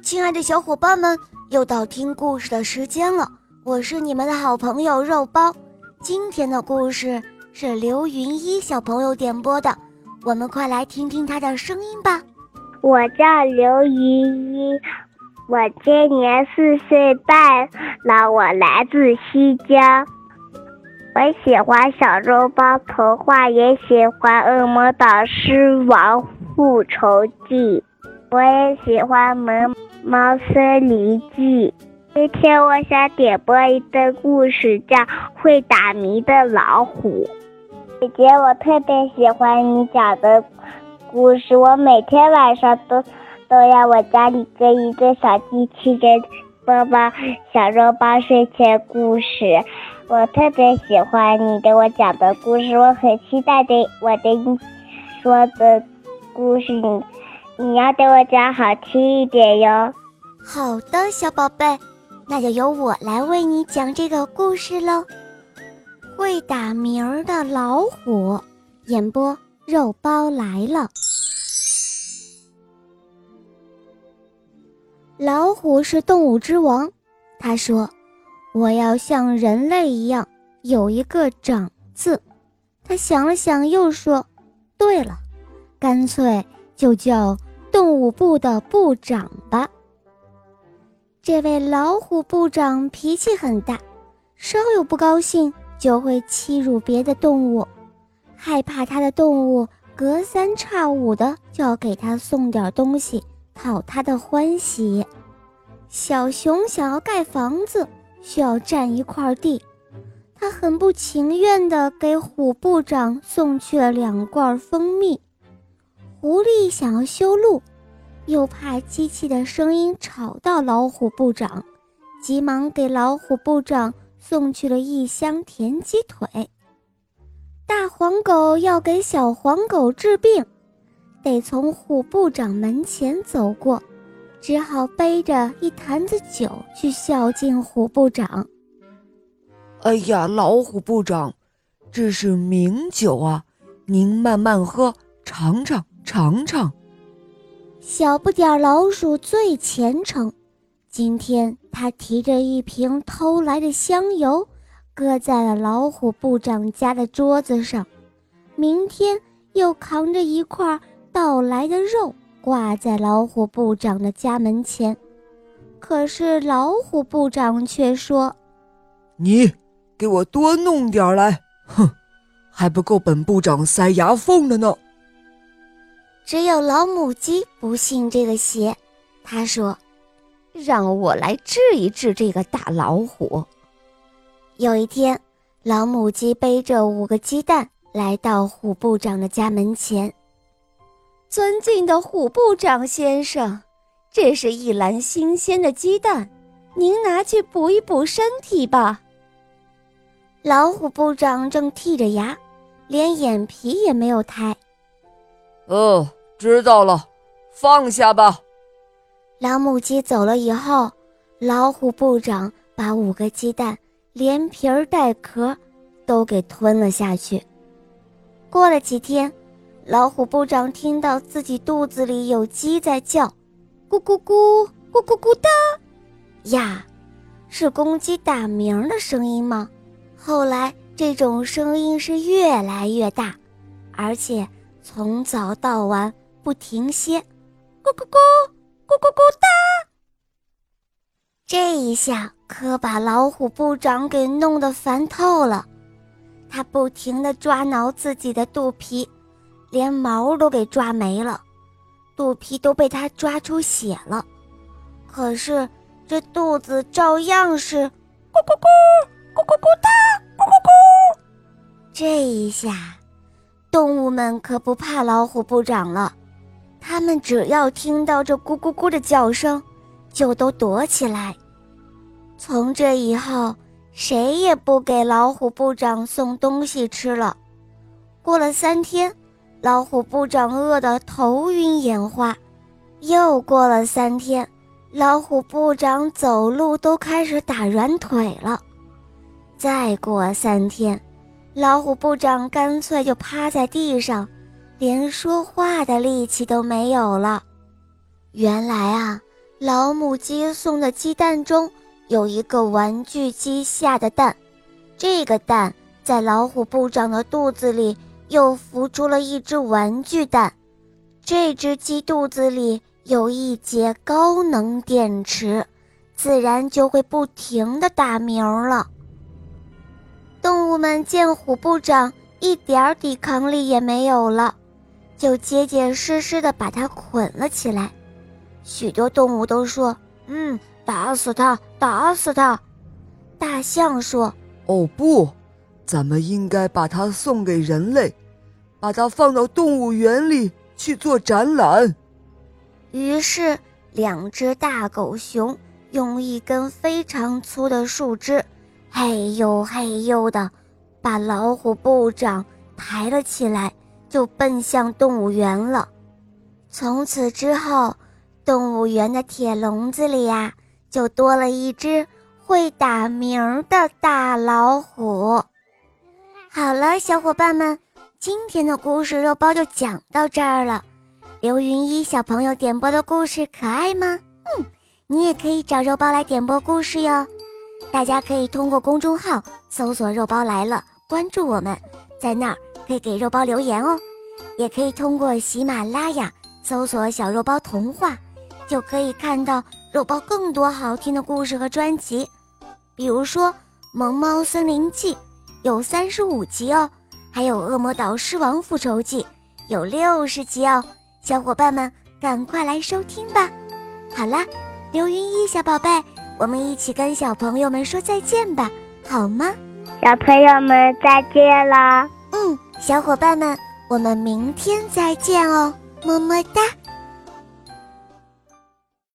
亲爱的小伙伴们，又到听故事的时间了。我是你们的好朋友肉包。今天的故事是刘云一小朋友点播的，我们快来听听他的声音吧。我叫刘云一，我今年四岁半了，我来自西江。我喜欢小肉包童话，也喜欢《恶魔导师王复仇记》。我也喜欢《萌猫森林记》。今天我想点播一个故事，叫《会打鸣的老虎》。姐姐，我特别喜欢你讲的故事，我每天晚上都都要我家里跟一个小机器人播报小肉包睡前故事。我特别喜欢你给我讲的故事，我很期待的我的你说的故事你。你要给我讲好听一点哟。好的，小宝贝，那就由我来为你讲这个故事喽。会打鸣儿的老虎，演播肉包来了。老虎是动物之王，他说：“我要像人类一样有一个长字。”他想了想，又说：“对了，干脆就叫。”动物部的部长吧。这位老虎部长脾气很大，稍有不高兴就会欺辱别的动物，害怕他的动物隔三差五的就要给他送点东西讨他的欢喜。小熊想要盖房子，需要占一块地，他很不情愿地给虎部长送去了两罐蜂蜜。狐狸想要修路，又怕机器的声音吵到老虎部长，急忙给老虎部长送去了一箱甜鸡腿。大黄狗要给小黄狗治病，得从虎部长门前走过，只好背着一坛子酒去孝敬虎部长。哎呀，老虎部长，这是名酒啊，您慢慢喝，尝尝。尝尝，小不点老鼠最虔诚。今天他提着一瓶偷来的香油，搁在了老虎部长家的桌子上。明天又扛着一块盗来的肉，挂在老虎部长的家门前。可是老虎部长却说：“你给我多弄点来，哼，还不够本部长塞牙缝的呢。”只有老母鸡不信这个邪，他说：“让我来治一治这个大老虎。”有一天，老母鸡背着五个鸡蛋来到虎部长的家门前。尊敬的虎部长先生，这是一篮新鲜的鸡蛋，您拿去补一补身体吧。老虎部长正剔着牙，连眼皮也没有抬。哦。知道了，放下吧。老母鸡走了以后，老虎部长把五个鸡蛋连皮儿带壳都给吞了下去。过了几天，老虎部长听到自己肚子里有鸡在叫，咕咕咕，咕咕咕的，呀，是公鸡打鸣的声音吗？后来这种声音是越来越大，而且从早到晚。不停歇，咕咕咕，咕咕咕哒！这一下可把老虎部长给弄得烦透了。他不停地抓挠自己的肚皮，连毛都给抓没了，肚皮都被他抓出血了。可是这肚子照样是咕咕咕，咕咕咕哒，咕咕咕。这一下，动物们可不怕老虎部长了。他们只要听到这咕咕咕的叫声，就都躲起来。从这以后，谁也不给老虎部长送东西吃了。过了三天，老虎部长饿得头晕眼花。又过了三天，老虎部长走路都开始打软腿了。再过三天，老虎部长干脆就趴在地上。连说话的力气都没有了。原来啊，老母鸡送的鸡蛋中有一个玩具鸡下的蛋，这个蛋在老虎部长的肚子里又孵出了一只玩具蛋。这只鸡肚子里有一节高能电池，自然就会不停的打鸣了。动物们见虎部长一点抵抗力也没有了，就结结实实地把它捆了起来。许多动物都说：“嗯，打死它，打死它。”大象说：“哦不，咱们应该把它送给人类，把它放到动物园里去做展览。”于是，两只大狗熊用一根非常粗的树枝，嘿呦嘿呦的，把老虎部长抬了起来，就奔向动物园了。从此之后。动物园的铁笼子里呀，就多了一只会打鸣的大老虎。好了，小伙伴们，今天的故事肉包就讲到这儿了。刘云一小朋友点播的故事可爱吗？嗯，你也可以找肉包来点播故事哟。大家可以通过公众号搜索“肉包来了”，关注我们，在那儿可以给肉包留言哦。也可以通过喜马拉雅搜索“小肉包童话”。就可以看到肉包更多好听的故事和专辑，比如说《萌猫森林记》有三十五集哦，还有《恶魔岛狮王复仇记》有六十集哦，小伙伴们赶快来收听吧！好啦，刘云一小宝贝，我们一起跟小朋友们说再见吧，好吗？小朋友们再见啦！嗯，小伙伴们，我们明天再见哦，么么哒。